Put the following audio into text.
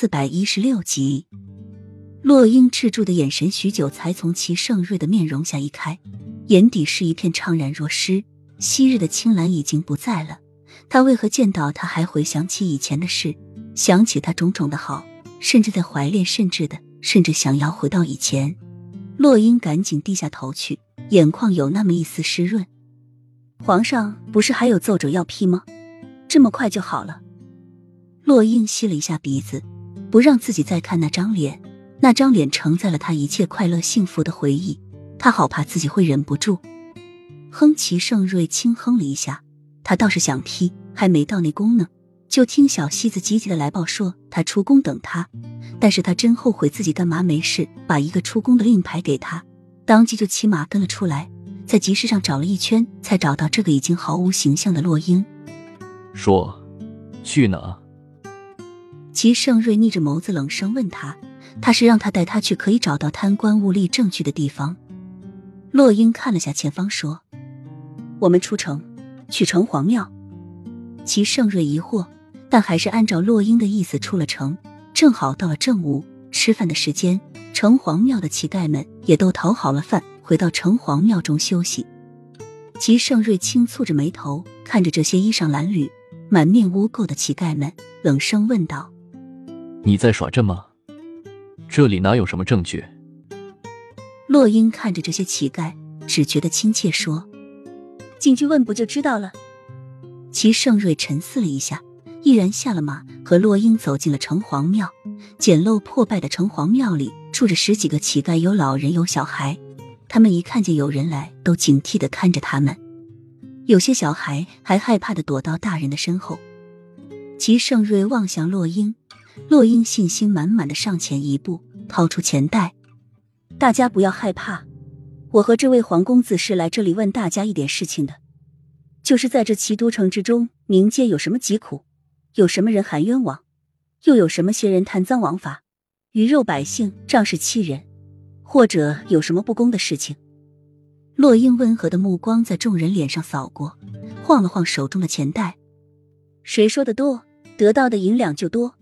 四百一十六集，洛英滞住的眼神许久，才从齐盛瑞的面容下移开，眼底是一片怅然若失。昔日的青兰已经不在了，他为何见到他还回想起以前的事，想起他种种的好，甚至在怀恋，甚至的，甚至想要回到以前。洛英赶紧低下头去，眼眶有那么一丝湿润。皇上不是还有奏折要批吗？这么快就好了？洛英吸了一下鼻子，不让自己再看那张脸。那张脸承载了他一切快乐幸福的回忆，他好怕自己会忍不住。哼，齐盛瑞轻哼了一下，他倒是想批，还没到那宫呢，就听小西子急急的来报说他出宫等他。但是他真后悔自己干嘛没事把一个出宫的令牌给他，当即就骑马跟了出来，在集市上找了一圈，才找到这个已经毫无形象的洛英。说，去哪？齐盛瑞逆着眸子冷声问他：“他是让他带他去可以找到贪官污吏证据的地方。”洛英看了下前方，说：“我们出城，去城隍庙。”齐盛瑞疑惑，但还是按照洛英的意思出了城。正好到了正午吃饭的时间，城隍庙的乞丐们也都讨好了饭，回到城隍庙中休息。齐盛瑞轻蹙着眉头，看着这些衣裳褴褛、满面污垢的乞丐们，冷声问道。你在耍阵吗？这里哪有什么证据？洛英看着这些乞丐，只觉得亲切，说：“进去问不就知道了。”齐盛瑞沉思了一下，毅然下了马，和洛英走进了城隍庙。简陋破败的城隍庙里住着十几个乞丐，有老人，有小孩。他们一看见有人来，都警惕的看着他们。有些小孩还害怕的躲到大人的身后。齐盛瑞望向洛英。洛英信心满满的上前一步，掏出钱袋。大家不要害怕，我和这位黄公子是来这里问大家一点事情的，就是在这齐都城之中，民间有什么疾苦，有什么人含冤枉，又有什么些人贪赃枉法，鱼肉百姓仗势欺人，或者有什么不公的事情。洛英温和的目光在众人脸上扫过，晃了晃手中的钱袋。谁说的多，得到的银两就多。